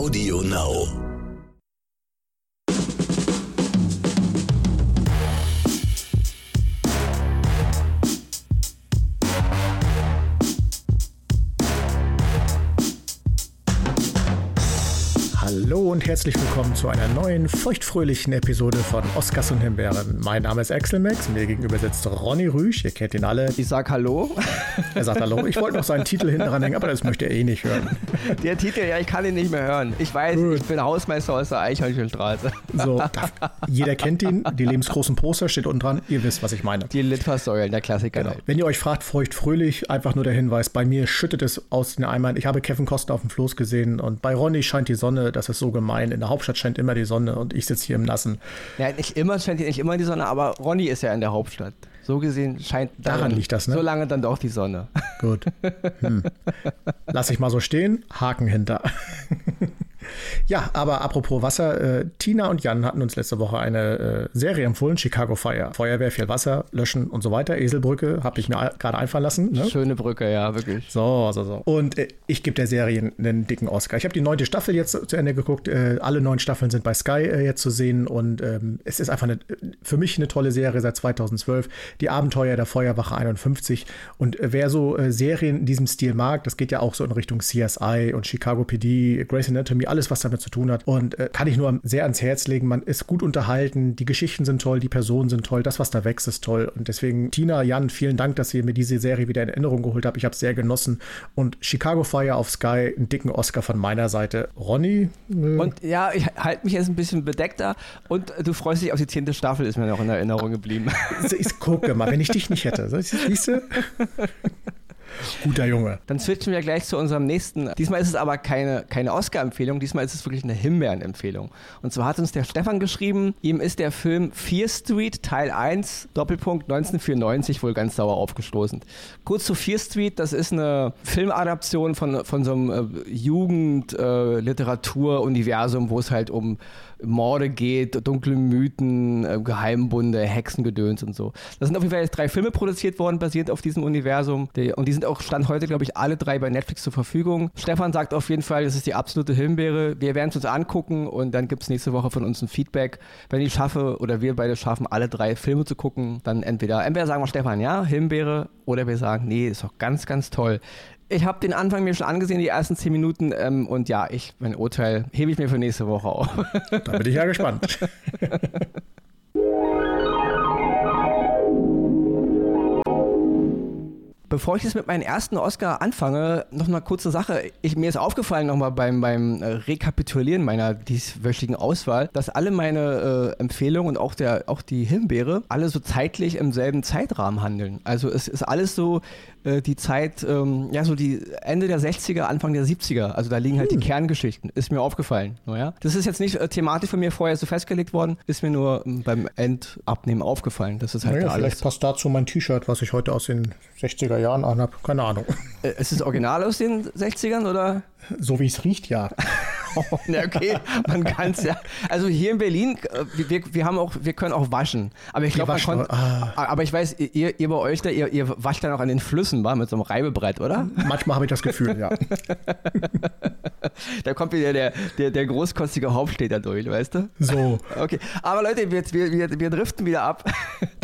Audio Now. Herzlich willkommen zu einer neuen feuchtfröhlichen Episode von Oscars und Himbeeren. Mein Name ist Axel Max, mir gegenüber sitzt Ronny Rüsch, ihr kennt ihn alle. Ich sag Hallo. Er sagt Hallo. Ich wollte noch seinen Titel hinten dran hängen, aber das möchte er eh nicht hören. Der Titel, ja, ich kann ihn nicht mehr hören. Ich weiß, Gut. ich bin Hausmeister aus der Eichhörnchenstraße. So, jeder kennt ihn, die lebensgroßen Poster steht unten dran, ihr wisst, was ich meine. Die Litfaßsäulen, der Klassiker. Genau. Wenn ihr euch fragt, feuchtfröhlich, einfach nur der Hinweis, bei mir schüttet es aus den Eimern. Ich habe Kevin Costner auf dem Floß gesehen und bei Ronny scheint die Sonne, das ist so gemein. In der Hauptstadt scheint immer die Sonne und ich sitze hier im Nassen. Ja, nicht immer, scheint hier nicht immer die Sonne, aber Ronny ist ja in der Hauptstadt. So gesehen scheint Daran liegt das, ne? So lange dann doch die Sonne. Gut. Hm. Lass ich mal so stehen. Haken hinter. Ja, aber apropos Wasser. Äh, Tina und Jan hatten uns letzte Woche eine äh, Serie empfohlen: Chicago Fire. Feuerwehr, viel Wasser, löschen und so weiter. Eselbrücke habe ich mir gerade einfallen lassen. Ne? Schöne Brücke, ja, wirklich. So, so, so. Und äh, ich gebe der Serie einen dicken Oscar. Ich habe die neunte Staffel jetzt zu Ende geguckt. Äh, alle neun Staffeln sind bei Sky äh, jetzt zu sehen. Und ähm, es ist einfach eine, für mich eine tolle Serie seit 2012. Die Abenteuer der Feuerwache 51. Und äh, wer so Serien in diesem Stil mag, das geht ja auch so in Richtung CSI und Chicago PD, Grey's Anatomy, alles, was damit zu tun hat. Und äh, kann ich nur sehr ans Herz legen. Man ist gut unterhalten. Die Geschichten sind toll, die Personen sind toll. Das, was da wächst, ist toll. Und deswegen, Tina, Jan, vielen Dank, dass ihr mir diese Serie wieder in Erinnerung geholt habt. Ich habe es sehr genossen. Und Chicago Fire auf Sky, einen dicken Oscar von meiner Seite. Ronny? Äh, Und ja, ich halte mich jetzt ein bisschen bedeckter und du freust dich auf die zehnte Staffel, ist mir noch in Erinnerung geblieben. ich gucke mal, wenn ich dich nicht hätte. Siehst du? Guter Junge. Dann switchen wir gleich zu unserem nächsten. Diesmal ist es aber keine, keine Oscar-Empfehlung, diesmal ist es wirklich eine Himbeeren-Empfehlung. Und zwar hat uns der Stefan geschrieben, ihm ist der Film Fear Street Teil 1, Doppelpunkt 1994 wohl ganz sauer aufgestoßen. Kurz zu Fear Street, das ist eine Filmadaption von, von so einem äh, Jugend-Literatur-Universum, wo es halt um Morde geht, dunkle Mythen, äh, Geheimbunde, Hexengedöns und so. Da sind auf jeden Fall jetzt drei Filme produziert worden, basierend auf diesem Universum. Und die sind auch, stand heute, glaube ich, alle drei bei Netflix zur Verfügung. Stefan sagt auf jeden Fall, das ist die absolute Himbeere. Wir werden es uns angucken und dann gibt es nächste Woche von uns ein Feedback. Wenn ich schaffe oder wir beide schaffen, alle drei Filme zu gucken, dann entweder, entweder sagen wir Stefan, ja, Himbeere, oder wir sagen, nee, ist doch ganz, ganz toll. Ich habe den Anfang mir schon angesehen, die ersten zehn Minuten. Ähm, und ja, ich, mein Urteil hebe ich mir für nächste Woche auf. Da bin ich ja gespannt. Bevor ich jetzt mit meinem ersten Oscar anfange, noch eine kurze Sache. Ich, mir ist aufgefallen nochmal beim, beim äh, Rekapitulieren meiner dieswöchigen Auswahl, dass alle meine äh, Empfehlungen und auch, der, auch die Himbeere alle so zeitlich im selben Zeitrahmen handeln. Also es ist alles so äh, die Zeit, ähm, ja so die Ende der 60er, Anfang der 70er. Also da liegen halt die Kerngeschichten. Ist mir aufgefallen. Naja. Das ist jetzt nicht äh, thematisch von mir vorher so festgelegt worden, ist mir nur ähm, beim Endabnehmen aufgefallen. Das ist halt Naja, da alles. vielleicht passt dazu mein T-Shirt, was ich heute aus den 60er Jahren anhabe. Keine Ahnung. Äh, ist es original aus den 60ern oder? So wie es riecht, ja. Ja, okay, man kann es ja. Also hier in Berlin, äh, wir, wir haben auch, wir können auch waschen. Aber ich glaube, man konnte. ah. Aber ich weiß, ihr, ihr bei euch da, ihr, ihr wascht dann auch an den Flüssen, war mit so einem Reibebrett, oder? Manchmal habe ich das Gefühl, ja. Da kommt wieder der, der, der großkostige Hauptstädter durch, weißt du? So, Okay, aber Leute, wir, wir, wir, wir driften wieder ab.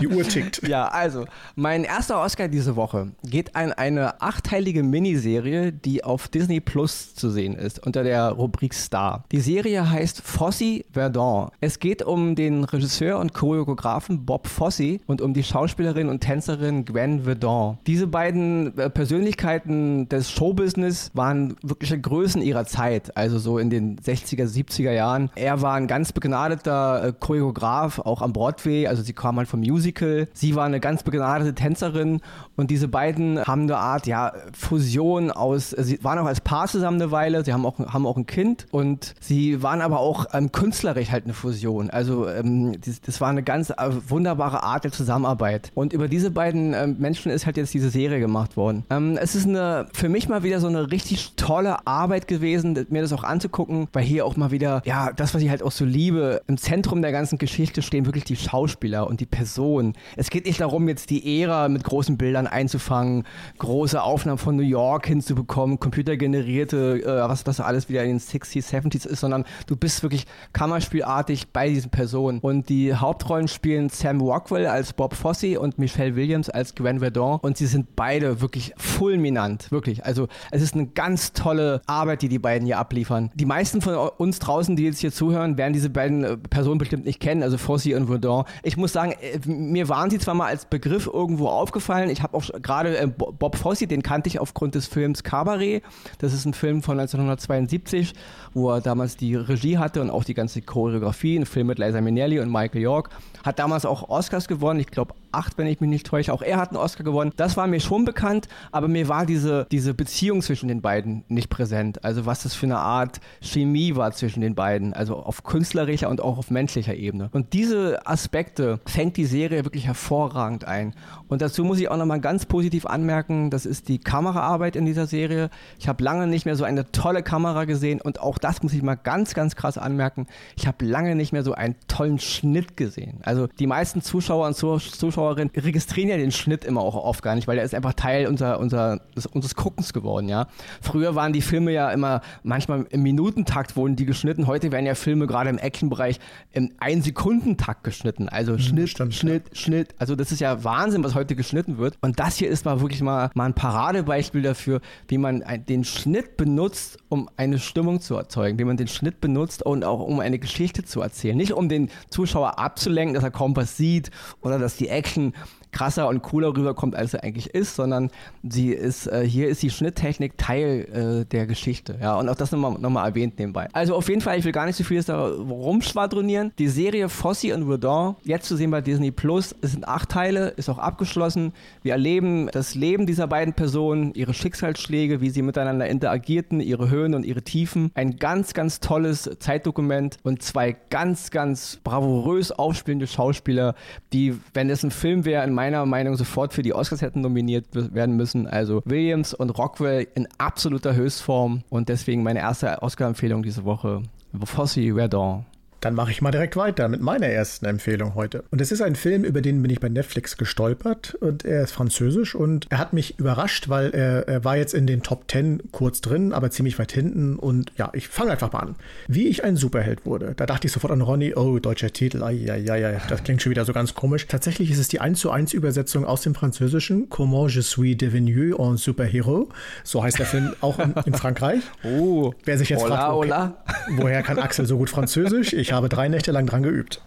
die Uhr tickt. Ja, also, mein erster Oscar diese Woche geht an eine achteilige Miniserie, die auf Disney Plus zu sehen ist, unter der Rubrik Star. Die Serie heißt Fosse Verdon. Es geht um den Regisseur und Choreografen Bob Fosse und um die Schauspielerin und Tänzerin Gwen Verdon. Diese beiden äh, Persönlichkeiten des Showbusiness waren wirkliche Größen ihrer Zeit, also so in den 60er, 70er Jahren. Er war ein ganz begnadeter äh, Choreograf, auch am Broadway, also sie kam halt vom Musical. Sie war eine ganz begnadete Tänzerin und diese beiden haben eine Art, ja, Fusion aus, äh, sie waren auch als Paar zusammen eine Weile, sie haben auch, haben auch ein Kind und sie waren aber auch ähm, künstlerisch halt eine Fusion. Also ähm, das, das war eine ganz äh, wunderbare Art der Zusammenarbeit. Und über diese beiden ähm, Menschen ist halt jetzt diese Serie gemacht worden. Ähm, es ist eine, für mich mal wieder so eine richtig tolle Arbeit gewesen, mir das auch anzugucken, weil hier auch mal wieder, ja, das, was ich halt auch so liebe, im Zentrum der ganzen Geschichte stehen wirklich die Schauspieler und die Personen. Es geht nicht darum, jetzt die Ära mit großen Bildern einzufangen, große Aufnahmen von New York hinzubekommen, computergenerierte, äh, was das alles wieder in den 60s, 70s ist, sondern du bist wirklich kammerspielartig bei diesen Personen. Und die Hauptrollen spielen Sam Rockwell als Bob Fosse und Michelle Williams als Gwen Verdon und sie sind beide wirklich fulminant, wirklich. Also es ist eine ganz tolle Arbeit, die die beiden hier abliefern. Die meisten von uns draußen, die jetzt hier zuhören, werden diese beiden äh, Personen bestimmt nicht kennen, also Fosse und Verdon. Ich muss sagen, äh, mir waren sie zwar mal als Begriff irgendwo aufgefallen. Ich habe auch gerade äh, Bob Fosse, den kannte ich aufgrund des Films Cabaret. Das ist ein Film von 1972, wo er damals die Regie hatte und auch die ganze Choreografie. Ein Film mit Liza Minnelli und Michael York. Hat damals auch Oscars gewonnen. Ich glaube acht, wenn ich mich nicht täusche. Auch er hat einen Oscar gewonnen. Das war mir schon bekannt, aber mir war diese, diese Beziehung zwischen den beiden nicht präsent. Also was das für eine Art Chemie war zwischen den beiden. Also auf künstlerischer und auch auf menschlicher Ebene. Und diese Aspekte fängt die Serie wirklich hervorragend ein. Und dazu muss ich auch nochmal ganz positiv anmerken, das ist die Kameraarbeit in dieser Serie. Ich habe lange nicht mehr so eine tolle Kamera gesehen und auch das muss ich mal ganz, ganz krass anmerken. Ich habe lange nicht mehr so einen tollen Schnitt gesehen. Also die meisten Zuschauer und Zuschauer Zuschauerinnen registrieren ja den Schnitt immer auch oft gar nicht, weil der ist einfach Teil unser, unser, unseres Guckens geworden, ja. Früher waren die Filme ja immer, manchmal im Minutentakt wurden die geschnitten, heute werden ja Filme gerade im Actionbereich im Ein-Sekundentakt geschnitten. Also mhm, Schnitt, stimmt, Schnitt, ja. Schnitt. Also das ist ja Wahnsinn, was heute geschnitten wird. Und das hier ist mal wirklich mal, mal ein Paradebeispiel dafür, wie man den Schnitt benutzt, um eine Stimmung zu erzeugen, wie man den Schnitt benutzt und auch um eine Geschichte zu erzählen. Nicht um den Zuschauer abzulenken, dass er was sieht oder dass die Action krasser und cooler rüberkommt, als er eigentlich ist, sondern sie ist, äh, hier ist die Schnitttechnik Teil äh, der Geschichte. Ja, und auch das nochmal noch mal erwähnt nebenbei. Also auf jeden Fall, ich will gar nicht so viel da rumschwadronieren. Die Serie Fosse und Redon, jetzt zu sehen bei Disney Plus, es sind acht Teile, ist auch abgeschlossen. Wir erleben das Leben dieser beiden Personen, ihre Schicksalsschläge, wie sie miteinander interagierten, ihre Höhen und ihre Tiefen. Ein ganz, ganz tolles Zeitdokument und zwei ganz, ganz bravourös aufspielende Schauspieler, die, wenn es ein Film wäre, in meinem meiner Meinung sofort für die Oscars hätten nominiert werden müssen. Also Williams und Rockwell in absoluter Höchstform und deswegen meine erste Oscar-Empfehlung diese Woche. Fosse Verdon. Dann mache ich mal direkt weiter mit meiner ersten Empfehlung heute. Und es ist ein Film, über den bin ich bei Netflix gestolpert und er ist französisch und er hat mich überrascht, weil er, er war jetzt in den Top 10 kurz drin, aber ziemlich weit hinten und ja, ich fange einfach mal an. Wie ich ein Superheld wurde. Da dachte ich sofort an Ronny, oh, deutscher Titel, ja, ja, ja, das klingt schon wieder so ganz komisch. Tatsächlich ist es die 1 zu 1 Übersetzung aus dem Französischen, Comment je suis devenu un superhéros. So heißt der Film auch in, in Frankreich. Oh, wer sich jetzt hola, fragt, okay, hola. woher kann Axel so gut Französisch? Ich habe drei Nächte lang dran geübt.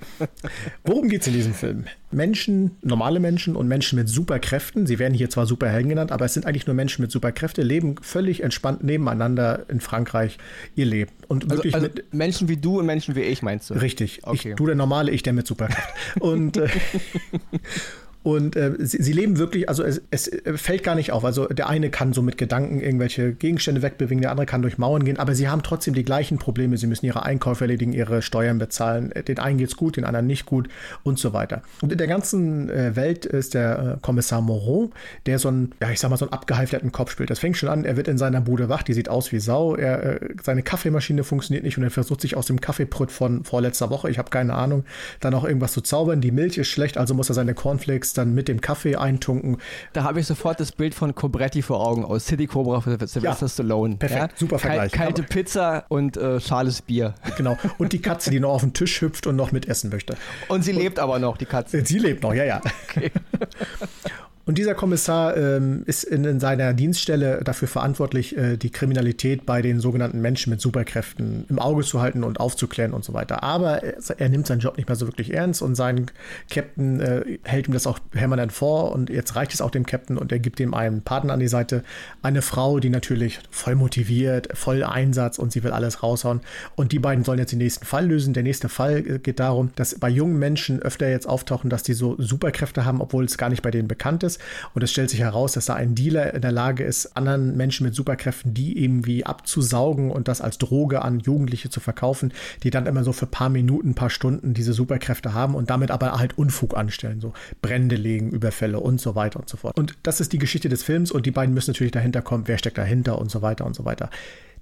Worum geht es in diesem Film? Menschen, normale Menschen und Menschen mit Superkräften, sie werden hier zwar Superhelden genannt, aber es sind eigentlich nur Menschen mit Superkräfte, leben völlig entspannt nebeneinander in Frankreich ihr Leben. Und also, wirklich also mit, Menschen wie du und Menschen wie ich, meinst du? Richtig. Okay. Ich, du der Normale, ich der mit Superkraft. und äh, Und äh, sie, sie, leben wirklich, also es, es, fällt gar nicht auf. Also der eine kann so mit Gedanken irgendwelche Gegenstände wegbewegen, der andere kann durch Mauern gehen, aber sie haben trotzdem die gleichen Probleme. Sie müssen ihre Einkäufe erledigen, ihre Steuern bezahlen. Den einen geht's gut, den anderen nicht gut und so weiter. Und in der ganzen äh, Welt ist der äh, Kommissar Moreau, der so ein, ja, ich sag mal, so einen abgehalfterten Kopf spielt. Das fängt schon an, er wird in seiner Bude wach, die sieht aus wie Sau. Er, äh, seine Kaffeemaschine funktioniert nicht und er versucht sich aus dem Kaffeeprütt von vorletzter Woche, ich habe keine Ahnung, dann auch irgendwas zu zaubern. Die Milch ist schlecht, also muss er seine Cornflakes dann mit dem Kaffee eintunken. Da habe ich sofort das Bild von Cobretti vor Augen aus City Cobra für Sylvester ja, Stallone. Perfekt, ja? super Vergleich. kalte Pizza und äh, schales Bier. Genau. Und die Katze, die noch auf den Tisch hüpft und noch mitessen möchte. Und sie und, lebt aber noch, die Katze. Sie lebt noch, ja, ja. Okay. Und dieser Kommissar ähm, ist in, in, seiner Dienststelle dafür verantwortlich, äh, die Kriminalität bei den sogenannten Menschen mit Superkräften im Auge zu halten und aufzuklären und so weiter. Aber er, er nimmt seinen Job nicht mehr so wirklich ernst und sein Captain äh, hält ihm das auch permanent vor und jetzt reicht es auch dem Captain und er gibt ihm einen Partner an die Seite. Eine Frau, die natürlich voll motiviert, voll Einsatz und sie will alles raushauen. Und die beiden sollen jetzt den nächsten Fall lösen. Der nächste Fall äh, geht darum, dass bei jungen Menschen öfter jetzt auftauchen, dass die so Superkräfte haben, obwohl es gar nicht bei denen bekannt ist. Und es stellt sich heraus, dass da ein Dealer in der Lage ist, anderen Menschen mit Superkräften die irgendwie abzusaugen und das als Droge an Jugendliche zu verkaufen, die dann immer so für ein paar Minuten, ein paar Stunden diese Superkräfte haben und damit aber halt Unfug anstellen, so Brände legen, Überfälle und so weiter und so fort. Und das ist die Geschichte des Films und die beiden müssen natürlich dahinter kommen, wer steckt dahinter und so weiter und so weiter.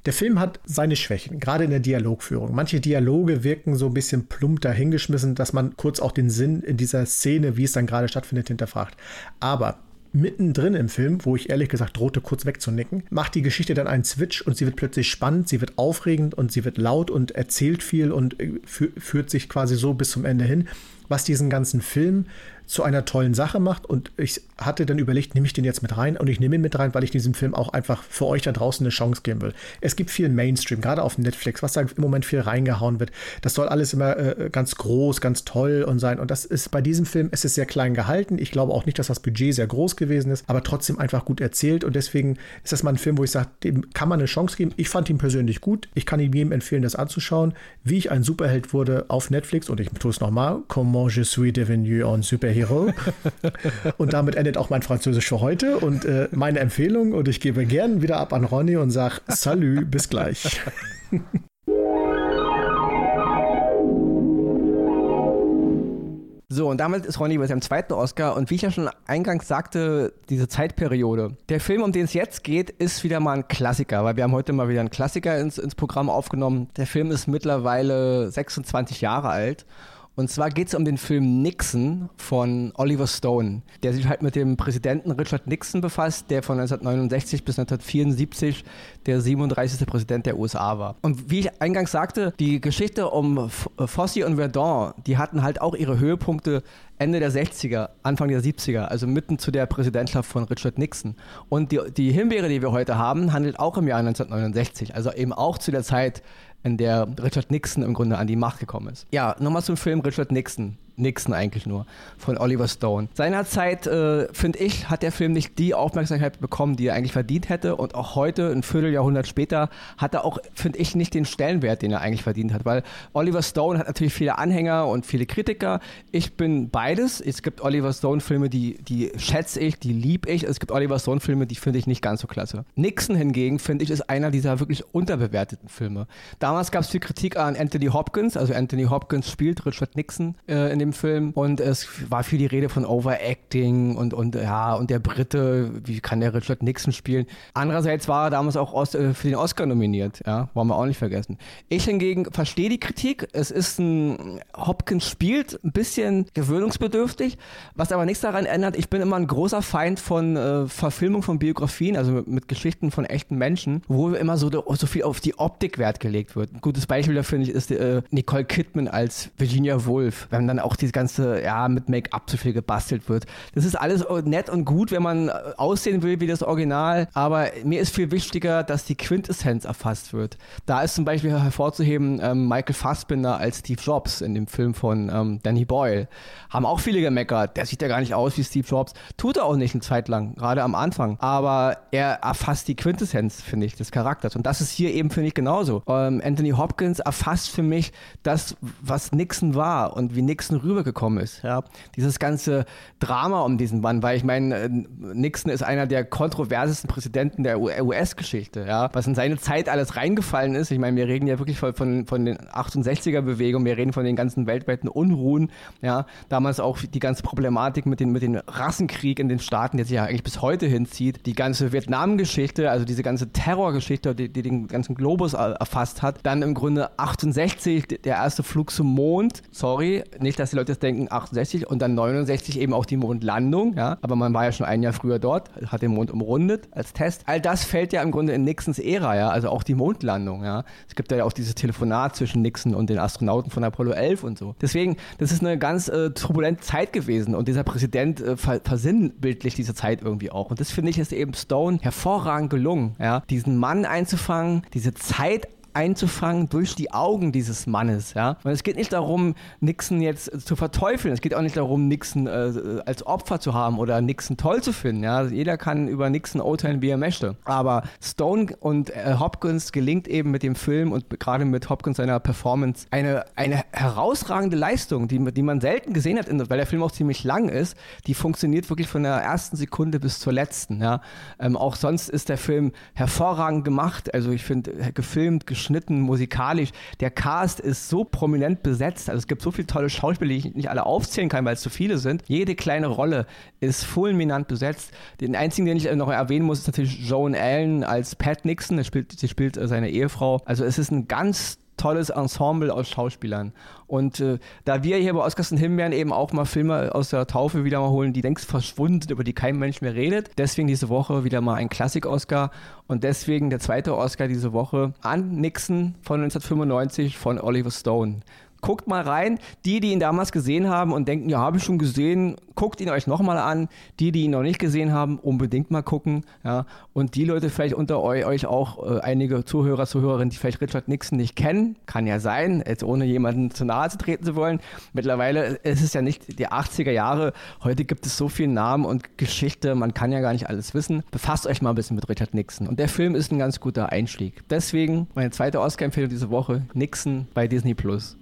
Der Film hat seine Schwächen, gerade in der Dialogführung. Manche Dialoge wirken so ein bisschen plump dahingeschmissen, dass man kurz auch den Sinn in dieser Szene, wie es dann gerade stattfindet, hinterfragt. Aber mittendrin im Film, wo ich ehrlich gesagt drohte, kurz wegzunicken, macht die Geschichte dann einen Switch und sie wird plötzlich spannend, sie wird aufregend und sie wird laut und erzählt viel und äh, führt sich quasi so bis zum Ende hin, was diesen ganzen Film zu einer tollen Sache macht. Und ich hatte dann überlegt, nehme ich den jetzt mit rein? Und ich nehme ihn mit rein, weil ich diesem Film auch einfach für euch da draußen eine Chance geben will. Es gibt viel Mainstream, gerade auf Netflix, was da im Moment viel reingehauen wird. Das soll alles immer äh, ganz groß, ganz toll und sein. Und das ist bei diesem Film, es ist sehr klein gehalten. Ich glaube auch nicht, dass das Budget sehr groß gewesen ist, aber trotzdem einfach gut erzählt. Und deswegen ist das mal ein Film, wo ich sage, dem kann man eine Chance geben. Ich fand ihn persönlich gut. Ich kann ihm jedem empfehlen, das anzuschauen. Wie ich ein Superheld wurde auf Netflix. Und ich tue es nochmal. Comment je suis devenu un superhero. und damit endet auch mein Französisch für heute und äh, meine Empfehlung. Und ich gebe gern wieder ab an Ronny und sage Salut, bis gleich. So, und damit ist Ronny bei seinem zweiten Oscar. Und wie ich ja schon eingangs sagte, diese Zeitperiode. Der Film, um den es jetzt geht, ist wieder mal ein Klassiker, weil wir haben heute mal wieder einen Klassiker ins, ins Programm aufgenommen. Der Film ist mittlerweile 26 Jahre alt und zwar geht es um den Film Nixon von Oliver Stone, der sich halt mit dem Präsidenten Richard Nixon befasst, der von 1969 bis 1974 der 37. Präsident der USA war. Und wie ich eingangs sagte, die Geschichte um Fossey und Verdun, die hatten halt auch ihre Höhepunkte Ende der 60er, Anfang der 70er, also mitten zu der Präsidentschaft von Richard Nixon. Und die, die Himbeere, die wir heute haben, handelt auch im Jahr 1969, also eben auch zu der Zeit, in der Richard Nixon im Grunde an die Macht gekommen ist. Ja, nochmal zum Film Richard Nixon. Nixon eigentlich nur, von Oliver Stone. Seinerzeit, äh, finde ich, hat der Film nicht die Aufmerksamkeit bekommen, die er eigentlich verdient hätte. Und auch heute, ein Vierteljahrhundert später, hat er auch, finde ich, nicht den Stellenwert, den er eigentlich verdient hat. Weil Oliver Stone hat natürlich viele Anhänger und viele Kritiker. Ich bin beides. Es gibt Oliver Stone-Filme, die, die schätze ich, die liebe ich. Es gibt Oliver Stone-Filme, die finde ich nicht ganz so klasse. Nixon hingegen, finde ich, ist einer dieser wirklich unterbewerteten Filme. Damals gab es viel Kritik an Anthony Hopkins. Also Anthony Hopkins spielt Richard Nixon äh, in dem dem Film und es war viel die Rede von Overacting und, und ja, und der Brite, wie kann der Richard Nixon spielen? Andererseits war er damals auch äh, für den Oscar nominiert, ja, wollen wir auch nicht vergessen. Ich hingegen verstehe die Kritik. Es ist ein, Hopkins spielt ein bisschen gewöhnungsbedürftig, was aber nichts daran ändert. Ich bin immer ein großer Feind von äh, Verfilmung von Biografien, also mit, mit, Geschichten von echten Menschen, wo immer so, so viel auf die Optik Wert gelegt wird. Ein gutes Beispiel dafür ist äh, Nicole Kidman als Virginia Woolf. Wenn dann auch diese ganze, ja, mit Make-up zu viel gebastelt wird. Das ist alles nett und gut, wenn man äh, aussehen will wie das Original, aber mir ist viel wichtiger, dass die Quintessenz erfasst wird. Da ist zum Beispiel hervorzuheben ähm, Michael Fassbinder als Steve Jobs in dem Film von ähm, Danny Boyle. Haben auch viele gemeckert, der sieht ja gar nicht aus wie Steve Jobs. Tut er auch nicht eine Zeit lang, gerade am Anfang. Aber er erfasst die Quintessenz, finde ich, des Charakters. Und das ist hier eben, finde ich, genauso. Ähm, Anthony Hopkins erfasst für mich das, was Nixon war und wie Nixon rübergekommen ist. Ja? Dieses ganze Drama um diesen Mann, weil ich meine, äh, Nixon ist einer der kontroversesten Präsidenten der US-Geschichte, ja? was in seine Zeit alles reingefallen ist. Ich meine, wir reden ja wirklich von, von, den 68er-Bewegungen, wir reden von den ganzen weltweiten Unruhen, ja? damals auch die ganze Problematik mit dem mit den Rassenkrieg in den Staaten, der sich ja eigentlich bis heute hinzieht, die ganze Vietnam-Geschichte, also diese ganze Terrorgeschichte, die, die den ganzen Globus erfasst hat. Dann im Grunde 68 der erste Flug zum Mond. Sorry, nicht, dass die Leute jetzt denken 68 und dann 69 eben auch die Mondlandung, ja. Aber man war ja schon ein Jahr früher dort, hat den Mond umrundet als Test. All das fällt ja im Grunde in Nixons Ära, ja. Also auch die Mondlandung, ja. Es gibt ja auch dieses Telefonat zwischen Nixon und den Astronauten von Apollo 11 und so. Deswegen, das ist eine ganz äh, turbulente Zeit gewesen und dieser Präsident äh, ver versinnbildlicht diese Zeit irgendwie auch. Und das finde ich ist eben Stone hervorragend gelungen, ja. Diesen Mann einzufangen, diese Zeit einzufangen durch die Augen dieses Mannes. Ja? Und es geht nicht darum, Nixon jetzt zu verteufeln. Es geht auch nicht darum, Nixon äh, als Opfer zu haben oder Nixon toll zu finden. Ja? Jeder kann über Nixon urteilen, wie er möchte. Aber Stone und äh, Hopkins gelingt eben mit dem Film und gerade mit Hopkins seiner Performance eine, eine herausragende Leistung, die, die man selten gesehen hat, weil der Film auch ziemlich lang ist. Die funktioniert wirklich von der ersten Sekunde bis zur letzten. Ja? Ähm, auch sonst ist der Film hervorragend gemacht. Also ich finde, gefilmt, geschrieben, geschnitten, musikalisch. Der Cast ist so prominent besetzt. Also es gibt so viele tolle Schauspieler, die ich nicht alle aufzählen kann, weil es zu viele sind. Jede kleine Rolle ist fulminant besetzt. Den einzigen, den ich noch erwähnen muss, ist natürlich Joan Allen als Pat Nixon. Spielt, sie spielt äh, seine Ehefrau. Also es ist ein ganz tolles Ensemble aus Schauspielern. Und äh, da wir hier bei Oscars und Himbeeren eben auch mal Filme aus der Taufe wieder mal holen, die längst verschwunden sind, über die kein Mensch mehr redet, deswegen diese Woche wieder mal ein Klassik-Oscar und deswegen der zweite Oscar diese Woche an Nixon von 1995 von Oliver Stone. Guckt mal rein. Die, die ihn damals gesehen haben und denken, ja, habe ich schon gesehen, guckt ihn euch nochmal an. Die, die ihn noch nicht gesehen haben, unbedingt mal gucken. Ja. Und die Leute vielleicht unter euch auch, äh, einige Zuhörer, Zuhörerinnen, die vielleicht Richard Nixon nicht kennen, kann ja sein, jetzt ohne jemanden zu nahe zu treten zu wollen. Mittlerweile ist es ja nicht die 80er Jahre. Heute gibt es so viele Namen und Geschichte, man kann ja gar nicht alles wissen. Befasst euch mal ein bisschen mit Richard Nixon. Und der Film ist ein ganz guter Einstieg. Deswegen meine zweite Oscar-Empfehlung diese Woche, Nixon bei Disney Plus.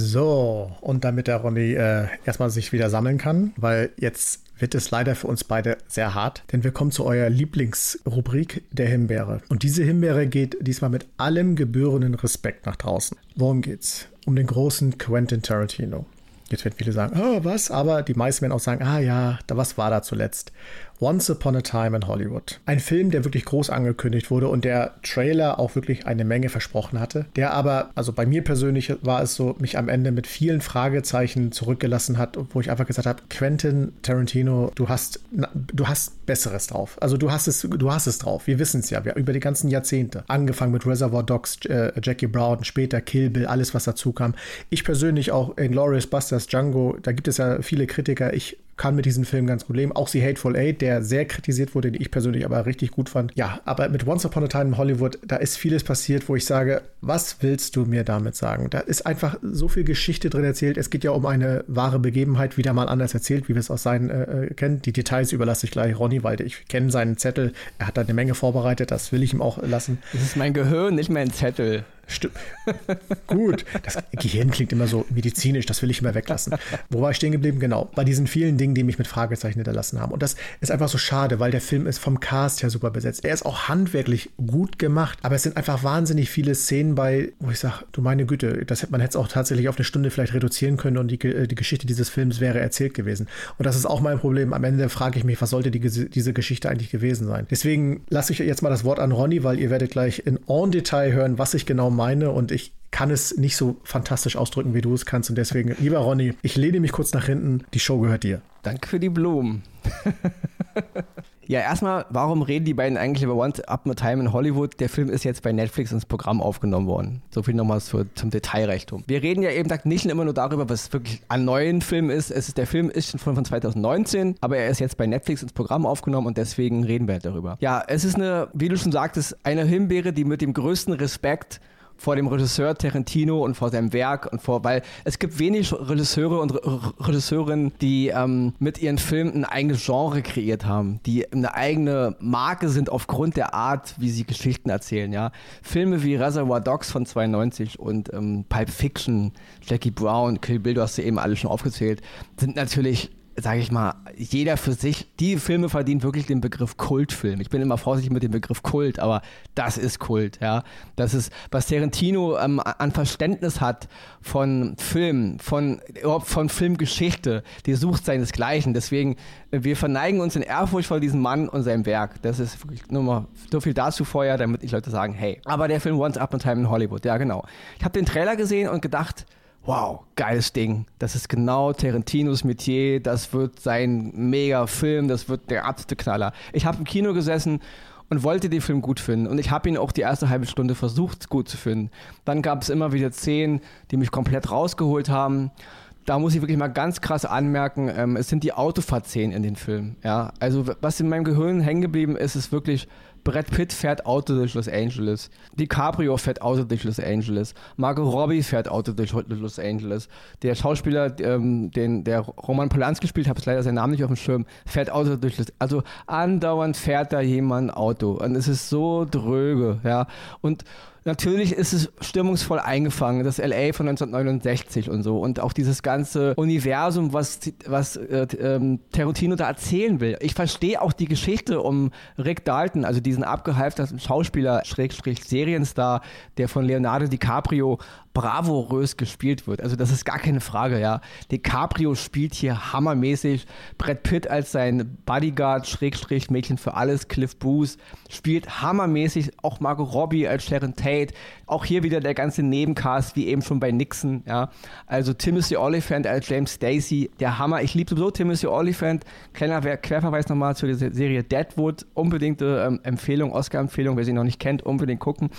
So, und damit der Ronny äh, erstmal sich wieder sammeln kann, weil jetzt wird es leider für uns beide sehr hart, denn wir kommen zu eurer Lieblingsrubrik der Himbeere. Und diese Himbeere geht diesmal mit allem gebührenden Respekt nach draußen. Worum geht's? Um den großen Quentin Tarantino. Jetzt werden viele sagen, oh, was? Aber die meisten werden auch sagen, ah ja, da, was war da zuletzt? Once Upon a Time in Hollywood. Ein Film, der wirklich groß angekündigt wurde und der Trailer auch wirklich eine Menge versprochen hatte, der aber, also bei mir persönlich war es so, mich am Ende mit vielen Fragezeichen zurückgelassen hat, wo ich einfach gesagt habe, Quentin Tarantino, du hast, du hast Besseres drauf. Also du hast es, du hast es drauf. Wir wissen es ja, wir, über die ganzen Jahrzehnte. Angefangen mit Reservoir Dogs, äh, Jackie Brown, später Kill Bill, alles was dazu kam. Ich persönlich auch in Glorious Busters, Django, da gibt es ja viele Kritiker. Ich kann mit diesem Film ganz gut leben. Auch The Hateful Eight, der sehr kritisiert wurde, den ich persönlich aber richtig gut fand. Ja, aber mit Once Upon a Time in Hollywood, da ist vieles passiert, wo ich sage, was willst du mir damit sagen? Da ist einfach so viel Geschichte drin erzählt. Es geht ja um eine wahre Begebenheit, wieder mal anders erzählt, wie wir es aus seinen äh, äh kennen. Die Details überlasse ich gleich Ronny, weil ich kenne seinen Zettel. Er hat da eine Menge vorbereitet, das will ich ihm auch lassen. Das ist mein Gehirn, nicht mein Zettel. Stimmt. Gut. Das Gehirn klingt immer so medizinisch, das will ich immer weglassen. Wo war ich stehen geblieben? Genau. Bei diesen vielen Dingen, die mich mit Fragezeichen hinterlassen haben. Und das ist einfach so schade, weil der Film ist vom Cast her super besetzt. Er ist auch handwerklich gut gemacht, aber es sind einfach wahnsinnig viele Szenen bei, wo ich sage, du meine Güte, das hätte man jetzt auch tatsächlich auf eine Stunde vielleicht reduzieren können und die, die Geschichte dieses Films wäre erzählt gewesen. Und das ist auch mein Problem. Am Ende frage ich mich, was sollte die, diese Geschichte eigentlich gewesen sein? Deswegen lasse ich jetzt mal das Wort an Ronny, weil ihr werdet gleich in en Detail hören, was ich genau meine und ich kann es nicht so fantastisch ausdrücken, wie du es kannst. Und deswegen, lieber Ronny, ich lehne mich kurz nach hinten. Die Show gehört dir. Danke für die Blumen. ja, erstmal, warum reden die beiden eigentlich über Once Up a Time in Hollywood? Der Film ist jetzt bei Netflix ins Programm aufgenommen worden. So viel nochmal zum Detailreichtum. Wir reden ja eben nicht immer nur darüber, was wirklich ein neuer Film ist. Es ist. Der Film ist schon von 2019, aber er ist jetzt bei Netflix ins Programm aufgenommen und deswegen reden wir halt darüber. Ja, es ist eine, wie du schon sagtest, eine Himbeere, die mit dem größten Respekt vor dem Regisseur Tarantino und vor seinem Werk und vor, weil es gibt wenig Regisseure und Regisseurinnen, die ähm, mit ihren Filmen ein eigenes Genre kreiert haben, die eine eigene Marke sind aufgrund der Art, wie sie Geschichten erzählen. Ja, Filme wie Reservoir Dogs von 92 und ähm, Pulp Fiction, Jackie Brown, Kill Bill, du hast sie eben alle schon aufgezählt, sind natürlich sage ich mal, jeder für sich, die Filme verdienen wirklich den Begriff Kultfilm. Ich bin immer vorsichtig mit dem Begriff Kult, aber das ist Kult, ja. Das ist, was Tarantino ähm, an Verständnis hat von Film, von, von Filmgeschichte, die sucht seinesgleichen. Deswegen, äh, wir verneigen uns in Ehrfurcht vor diesem Mann und seinem Werk. Das ist wirklich nur mal so viel dazu vorher, damit ich Leute sagen, hey. Aber der Film Once Up a Time in Hollywood, ja genau. Ich habe den Trailer gesehen und gedacht, wow, geiles Ding. Das ist genau Tarantinos Metier. Das wird sein Mega-Film. Das wird der absolute Knaller. Ich habe im Kino gesessen und wollte den Film gut finden. Und ich habe ihn auch die erste halbe Stunde versucht, gut zu finden. Dann gab es immer wieder Szenen, die mich komplett rausgeholt haben. Da muss ich wirklich mal ganz krass anmerken, ähm, es sind die Autofahrtszenen in den Film. Ja? Also was in meinem Gehirn hängen geblieben ist, ist wirklich Brad Pitt fährt Auto durch Los Angeles. DiCaprio fährt Auto durch Los Angeles. Margot Robbie fährt Auto durch Los Angeles. Der Schauspieler, ähm, den der Roman Polanski spielt, habe ich leider seinen Namen nicht auf dem Schirm, fährt Auto durch Los Angeles. Also andauernd fährt da jemand Auto. Und es ist so dröge, ja. Und natürlich ist es stimmungsvoll eingefangen, das LA von 1969 und so und auch dieses ganze Universum, was, was äh, ähm, Tarantino da erzählen will. Ich verstehe auch die Geschichte um Rick Dalton, also diesen abgehalfterten Schauspieler, Schrägstrich Serienstar, der von Leonardo DiCaprio bravourös gespielt wird. Also das ist gar keine Frage, ja. DiCaprio spielt hier hammermäßig. Brad Pitt als sein Bodyguard, Schrägstrich, Mädchen für alles, Cliff Booth, spielt hammermäßig. Auch Margot Robbie als Sharon Tate. Auch hier wieder der ganze Nebencast, wie eben schon bei Nixon, ja. Also Timothy Oliphant als James Stacy, der Hammer. Ich liebe sowieso Timothy Oliphant. Kleiner Querverweis nochmal zu der Serie Deadwood. Unbedingte ähm, Empfehlung, Oscar-Empfehlung, wer sie noch nicht kennt, unbedingt gucken.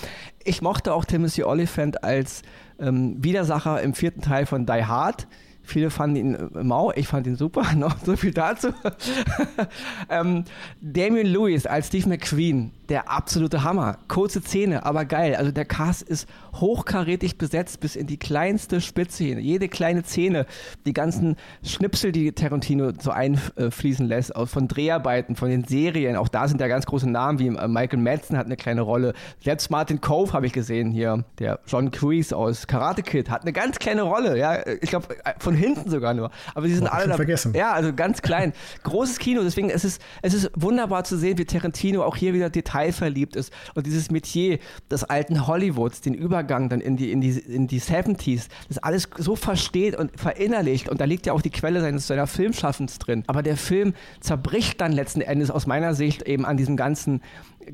Ich mochte auch Timothy Oliphant als ähm, Widersacher im vierten Teil von Die Hard. Viele fanden ihn äh, mau, ich fand ihn super, noch so viel dazu. ähm, Damien Lewis als Steve McQueen, der absolute Hammer. Kurze Zähne, aber geil. Also der Cast ist hochkarätig besetzt bis in die kleinste Spitze hin. Jede kleine Szene, die ganzen Schnipsel, die Tarantino so einfließen lässt, von Dreharbeiten, von den Serien. Auch da sind ja ganz große Namen wie äh, Michael Madsen hat eine kleine Rolle. Selbst Martin Cove habe ich gesehen hier. Der John Kreese aus Karate Kid hat eine ganz kleine Rolle. Ja, ich glaube äh, von hinten sogar nur. Aber sie sind alle da, vergessen. Ja, also ganz klein. Großes Kino. Deswegen ist es, es ist wunderbar zu sehen, wie Tarantino auch hier wieder detailverliebt ist und dieses Metier des alten Hollywoods, den Übergang dann in die, in die, in die 70s, das alles so versteht und verinnerlicht. Und da liegt ja auch die Quelle seines, seiner Filmschaffens drin. Aber der Film zerbricht dann letzten Endes aus meiner Sicht eben an diesem ganzen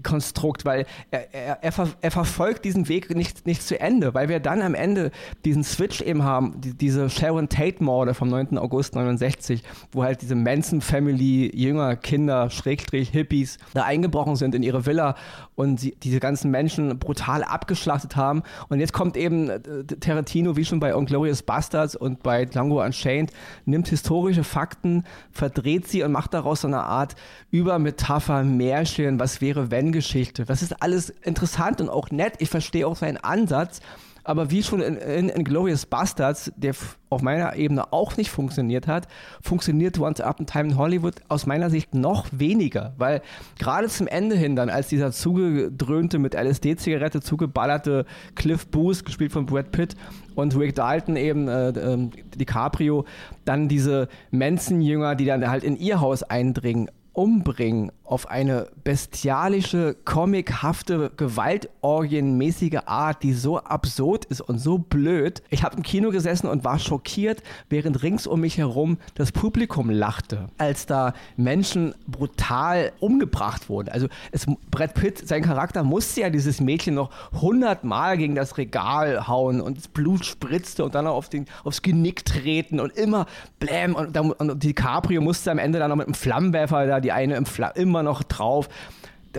Konstrukt, weil er, er, er, ver, er, verfolgt diesen Weg nicht, nicht zu Ende, weil wir dann am Ende diesen Switch eben haben, die, diese Sharon Tate-Morde vom 9. August 69, wo halt diese Manson-Family, Jünger, Kinder, Schrägstrich, Hippies da eingebrochen sind in ihre Villa und sie, diese ganzen Menschen brutal abgeschlachtet haben. Und jetzt kommt eben äh, Tarantino, wie schon bei Unglorious Bastards und bei Django Unchained, nimmt historische Fakten, verdreht sie und macht daraus so eine Art Übermetapher, Märchen, was wäre wenn Geschichte. Das ist alles interessant und auch nett. Ich verstehe auch seinen Ansatz. Aber wie schon in, in, in Glorious Bastards, der auf meiner Ebene auch nicht funktioniert hat, funktioniert Once Up in Time in Hollywood aus meiner Sicht noch weniger. Weil gerade zum Ende hin dann, als dieser zugedröhnte, mit LSD-Zigarette zugeballerte Cliff Booth, gespielt von Brad Pitt, und Rick Dalton eben, äh, äh, DiCaprio, dann diese Manson-Jünger, die dann halt in ihr Haus eindringen umbringen auf eine bestialische, comichafte, gewaltorgienmäßige Art, die so absurd ist und so blöd. Ich habe im Kino gesessen und war schockiert, während rings um mich herum das Publikum lachte, als da Menschen brutal umgebracht wurden. Also es, Brad Pitt, sein Charakter musste ja dieses Mädchen noch hundertmal gegen das Regal hauen und das Blut spritzte und dann auf den, aufs Genick treten und immer bläm und, und DiCaprio musste am Ende dann noch mit einem Flammenwerfer da die eine im Fla noch drauf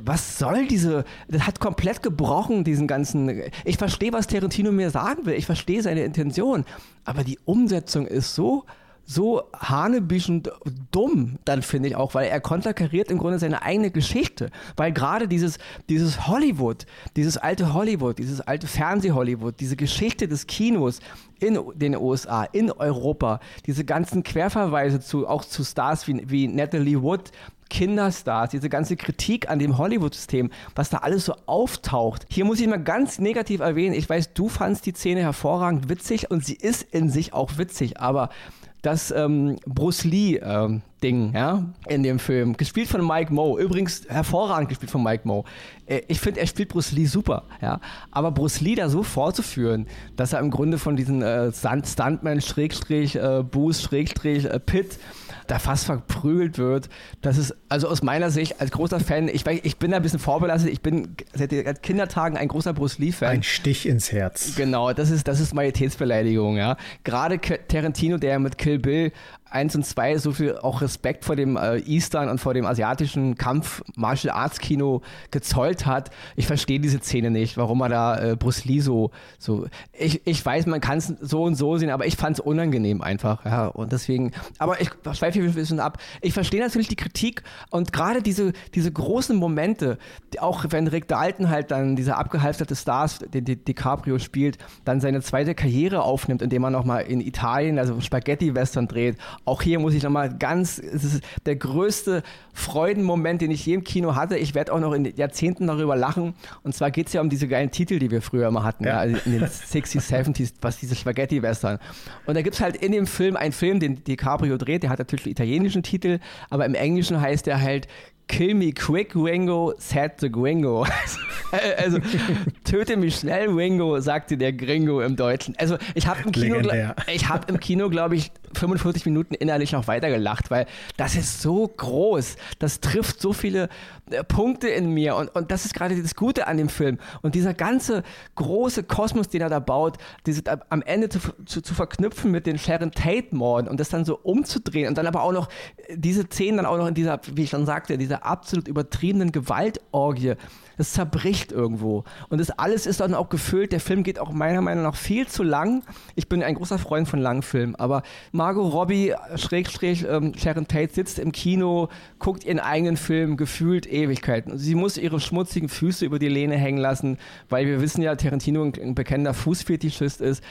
was soll diese, das hat komplett gebrochen, diesen ganzen, ich verstehe, was Tarantino mir sagen will, ich verstehe seine Intention, aber die Umsetzung ist so, so hanebüchend dumm, dann finde ich auch, weil er konterkariert im Grunde seine eigene Geschichte. Weil gerade dieses, dieses Hollywood, dieses alte Hollywood, dieses alte Fernseh-Hollywood, diese Geschichte des Kinos in den USA, in Europa, diese ganzen Querverweise zu, auch zu Stars wie, wie Natalie Wood, Kinderstars, diese ganze Kritik an dem Hollywood-System, was da alles so auftaucht. Hier muss ich mal ganz negativ erwähnen, ich weiß, du fandst die Szene hervorragend witzig und sie ist in sich auch witzig, aber das ähm, Bruce Lee ähm, ja, in dem Film, gespielt von Mike Moe, übrigens hervorragend gespielt von Mike Moe. Äh, ich finde, er spielt Bruce Lee super, ja, aber Bruce Lee da so vorzuführen, dass er im Grunde von diesen äh, Stuntman Schrägstrich, äh, Boost Schrägstrich, äh, Pitt da fast verprügelt wird. Das ist, also aus meiner Sicht, als großer Fan, ich, ich bin da ein bisschen vorbelastet, ich bin seit Kindertagen ein großer Bruce Lee-Fan. Ein Stich ins Herz. Genau, das ist, das ist Majestätsbeleidigung, ja. Gerade Tarantino, der mit Kill Bill 1 und 2 so viel auch Respekt vor dem äh, Eastern und vor dem asiatischen Kampf Martial Arts Kino gezollt hat. Ich verstehe diese Szene nicht, warum er da äh, Bruce Lee so, so ich, ich weiß, man kann es so und so sehen, aber ich fand es unangenehm einfach, ja, und deswegen, aber ich schweife ein bisschen ab. Ich verstehe natürlich die Kritik und gerade diese, diese großen Momente, auch wenn Rick Dalton halt dann dieser abgehalfterte Stars, den DiCaprio spielt, dann seine zweite Karriere aufnimmt, indem er nochmal in Italien, also Spaghetti-Western dreht, auch hier muss ich nochmal ganz, es ist der größte Freudenmoment, den ich je im Kino hatte. Ich werde auch noch in Jahrzehnten darüber lachen. Und zwar geht es ja um diese geilen Titel, die wir früher immer hatten, ja. Ja, also in den 60s, 70s, was diese Spaghetti-Western. Und da gibt es halt in dem Film einen Film, den DiCaprio dreht, der hat natürlich einen italienischen Titel, aber im Englischen heißt der halt Kill me quick, Wingo, said the Gringo. also, töte mich schnell, Wingo, sagte der Gringo im Deutschen. Also, ich habe im Kino, ich im Kino, glaube ich, 45 Minuten innerlich noch weitergelacht, weil das ist so groß. Das trifft so viele äh, Punkte in mir und, und das ist gerade das Gute an dem Film. Und dieser ganze große Kosmos, den er da baut, diese, am Ende zu, zu, zu verknüpfen mit den Sharon Tate-Morden und das dann so umzudrehen und dann aber auch noch äh, diese Szenen dann auch noch in dieser, wie ich schon sagte, dieser absolut übertriebenen Gewaltorgie das zerbricht irgendwo. Und das alles ist dann auch gefüllt. Der Film geht auch meiner Meinung nach viel zu lang. Ich bin ein großer Freund von langen Filmen, aber Margot Robbie, Schrägstrich, ähm, Sharon Tate sitzt im Kino, guckt ihren eigenen Film gefühlt Ewigkeiten. Sie muss ihre schmutzigen Füße über die Lehne hängen lassen, weil wir wissen ja, Tarantino ein, ein bekennender Fußfetischist ist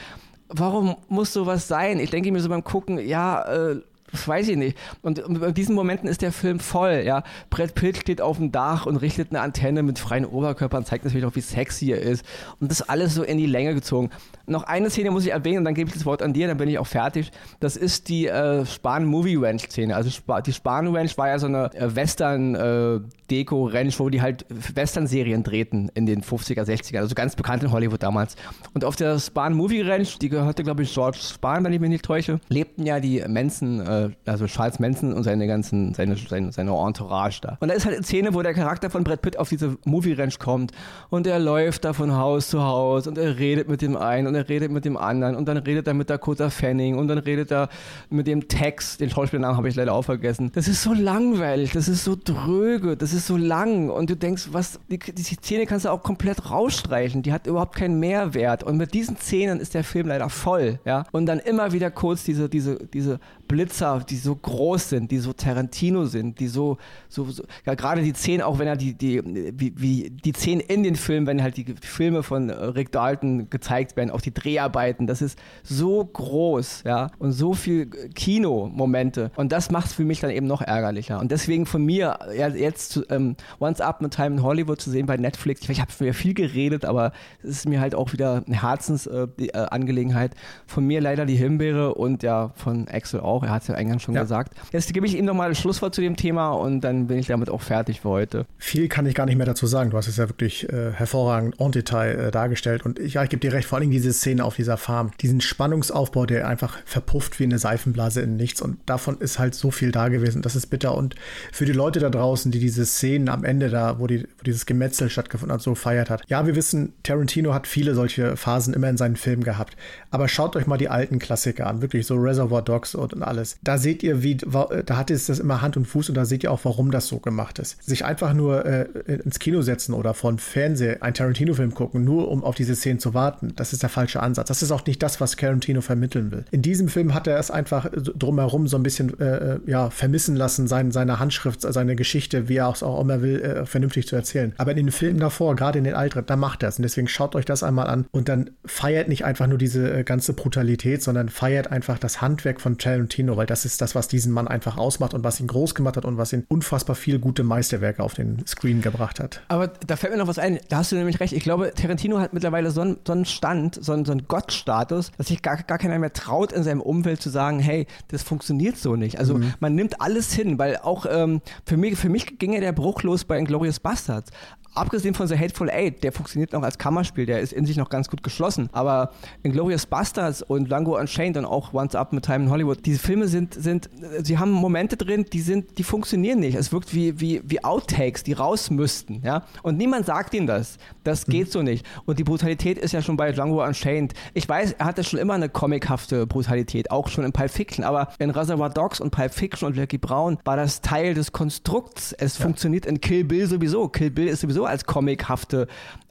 warum muss sowas sein? Ich denke mir so beim Gucken, ja, äh, weiß ich nicht. Und in diesen Momenten ist der Film voll, ja. Brett Pitt steht auf dem Dach und richtet eine Antenne mit freien Oberkörpern, zeigt natürlich auch, wie sexy er ist. Und das alles so in die Länge gezogen. Noch eine Szene muss ich erwähnen und dann gebe ich das Wort an dir, dann bin ich auch fertig. Das ist die äh, Spahn Movie Ranch Szene. Also Sp die Spahn Ranch war ja so eine äh, Western äh, wo die halt Western Serien drehten in den 50er, 60er, also ganz bekannt in Hollywood damals. Und auf der Spahn Movie Ranch, die gehörte glaube ich George Spahn, wenn ich mich nicht täusche, lebten ja die Manson, äh, also Charles Manson und seine ganzen, seine, seine, seine Entourage da. Und da ist halt eine Szene, wo der Charakter von Brad Pitt auf diese Movie Ranch kommt und er läuft da von Haus zu Haus und er redet mit dem einen und er redet mit dem anderen und dann redet er mit Dakota Fanning und dann redet er mit dem Tex, den Schauspielnamen habe ich leider auch vergessen. Das ist so langweilig, das ist so dröge, das ist so lang und du denkst, was, die, die Szene kannst du auch komplett rausstreichen, die hat überhaupt keinen Mehrwert und mit diesen Szenen ist der Film leider voll, ja. Und dann immer wieder kurz diese, diese, diese Blitzer, die so groß sind, die so Tarantino sind, die so, so, so ja, gerade die Szenen, auch wenn er die, die, wie, wie die Szenen in den Filmen, wenn halt die Filme von Rick Dalton gezeigt werden, auch die Dreharbeiten, das ist so groß, ja, und so viel Kinomomente. Und das macht es für mich dann eben noch ärgerlicher. Und deswegen von mir, ja, jetzt ähm, Once Up a Time in Hollywood zu sehen bei Netflix, ich, ich habe mir viel geredet, aber es ist mir halt auch wieder eine Herzensangelegenheit. Äh, äh, von mir leider die Himbeere und ja, von Axel auch. Er hat es ja eingangs schon ja. gesagt. Jetzt gebe ich ihm nochmal das Schlusswort zu dem Thema und dann bin ich damit auch fertig für heute. Viel kann ich gar nicht mehr dazu sagen. Du hast es ja wirklich äh, hervorragend en Detail äh, dargestellt. Und ich, ja, ich gebe dir recht, vor allem diese Szene auf dieser Farm. Diesen Spannungsaufbau, der einfach verpufft wie eine Seifenblase in nichts. Und davon ist halt so viel da gewesen. Das ist bitter. Und für die Leute da draußen, die diese Szenen am Ende da, wo, die, wo dieses Gemetzel stattgefunden hat, so feiert hat. Ja, wir wissen, Tarantino hat viele solche Phasen immer in seinen Filmen gehabt. Aber schaut euch mal die alten Klassiker an. Wirklich so Reservoir Dogs und alles. Da seht ihr, wie, da hat es das immer Hand und Fuß und da seht ihr auch, warum das so gemacht ist. Sich einfach nur äh, ins Kino setzen oder von Fernseher einen Tarantino-Film gucken, nur um auf diese Szenen zu warten, das ist der falsche Ansatz. Das ist auch nicht das, was Tarantino vermitteln will. In diesem Film hat er es einfach drumherum so ein bisschen äh, äh, ja, vermissen lassen, sein, seine Handschrift, seine Geschichte, wie er es auch immer will, äh, vernünftig zu erzählen. Aber in den Filmen davor, gerade in den Alten, da macht er es. Und deswegen schaut euch das einmal an und dann feiert nicht einfach nur diese äh, ganze Brutalität, sondern feiert einfach das Handwerk von Tarantino, weil das ist das, was diesen Mann einfach ausmacht und was ihn groß gemacht hat und was ihn unfassbar viele gute Meisterwerke auf den Screen gebracht hat. Aber da fällt mir noch was ein, da hast du nämlich recht. Ich glaube, Tarantino hat mittlerweile so einen, so einen Stand, so einen, so einen Gottstatus, dass sich gar, gar keiner mehr traut, in seinem Umfeld zu sagen, hey, das funktioniert so nicht. Also mhm. man nimmt alles hin, weil auch ähm, für, mich, für mich ging ja der Bruch los bei Inglourious Bastards abgesehen von The Hateful Eight, der funktioniert noch als Kammerspiel, der ist in sich noch ganz gut geschlossen. Aber Inglourious Bastards und Django Unchained und auch Once Up mit Time in Hollywood, diese Filme sind, sind, sie haben Momente drin, die sind, die funktionieren nicht. Es wirkt wie, wie, wie Outtakes, die raus müssten, ja. Und niemand sagt ihnen das. Das mhm. geht so nicht. Und die Brutalität ist ja schon bei Django Unchained. Ich weiß, er hatte schon immer eine comichafte Brutalität, auch schon in Pulp Fiction, aber in Reservoir Dogs und Pulp Fiction und Jackie Brown war das Teil des Konstrukts. Es ja. funktioniert in Kill Bill sowieso. Kill Bill ist sowieso als comichafte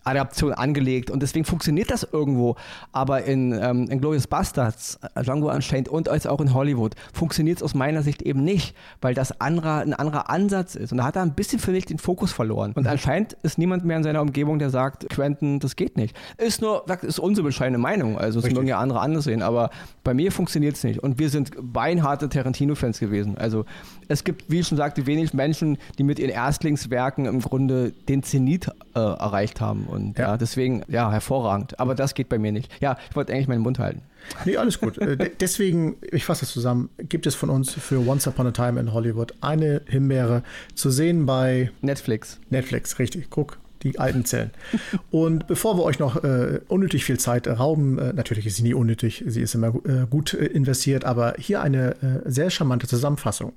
Adaption angelegt und deswegen funktioniert das irgendwo. Aber in, ähm, in Glorious Bastards, Django Unchained und als auch in Hollywood funktioniert es aus meiner Sicht eben nicht, weil das anderer, ein anderer Ansatz ist. Und da hat er ein bisschen, finde ich, den Fokus verloren. Und anscheinend ist niemand mehr in seiner Umgebung, der sagt, Quentin, das geht nicht. Ist nur, ist unsere bescheidene Meinung. Also es mögen ja andere anders sehen. Aber bei mir funktioniert es nicht. Und wir sind beinharte Tarantino-Fans gewesen. Also es gibt, wie ich schon sagte, wenig Menschen, die mit ihren Erstlingswerken im Grunde den Zenit äh, erreicht haben. Und ja. ja. deswegen, ja, hervorragend. Aber das geht bei mir nicht. Ja, ich wollte eigentlich meinen Mund halten. Nee, alles gut. Äh, deswegen, ich fasse es zusammen, gibt es von uns für Once Upon a Time in Hollywood eine Himbeere zu sehen bei Netflix. Netflix, richtig. Guck, die alten Zellen. Und bevor wir euch noch äh, unnötig viel Zeit rauben, äh, natürlich ist sie nie unnötig, sie ist immer äh, gut äh, investiert, aber hier eine äh, sehr charmante Zusammenfassung.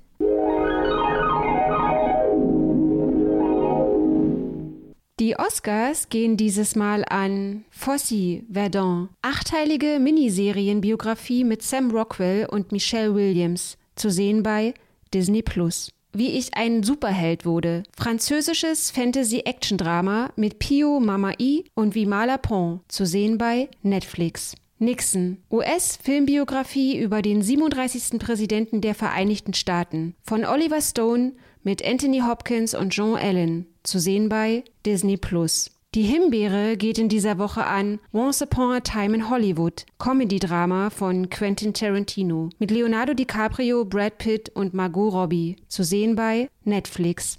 Die Oscars gehen dieses Mal an Fossey Verdon, achteilige Miniserienbiografie mit Sam Rockwell und Michelle Williams, zu sehen bei Disney Plus. Wie ich ein Superheld wurde. Französisches Fantasy-Action-Drama mit Pio Mamai und Vimala Pont, zu sehen bei Netflix. Nixon, US-Filmbiografie über den 37. Präsidenten der Vereinigten Staaten von Oliver Stone mit Anthony Hopkins und John Allen, zu sehen bei Disney Plus. Die Himbeere geht in dieser Woche an Once Upon a Time in Hollywood, Comedy-Drama von Quentin Tarantino mit Leonardo DiCaprio, Brad Pitt und Margot Robbie, zu sehen bei Netflix.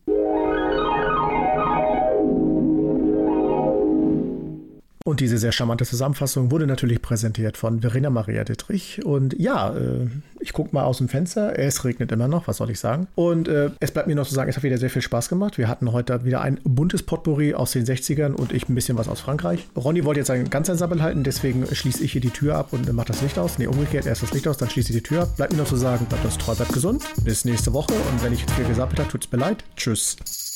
Und diese sehr charmante Zusammenfassung wurde natürlich präsentiert von Verena Maria Dittrich. Und ja, äh, ich gucke mal aus dem Fenster. Es regnet immer noch, was soll ich sagen? Und äh, es bleibt mir noch zu sagen, es hat wieder sehr viel Spaß gemacht. Wir hatten heute wieder ein buntes Potpourri aus den 60ern und ich ein bisschen was aus Frankreich. Ronny wollte jetzt einen ganz ein Sabbel halten, deswegen schließe ich hier die Tür ab und mache das Licht aus. Nee, umgekehrt, erst das Licht aus, dann schließe ich die Tür ab. Bleibt mir noch zu sagen, bleibt uns treu, bleibt gesund. Bis nächste Woche und wenn ich viel gesabbelt habe, tut es mir leid. Tschüss.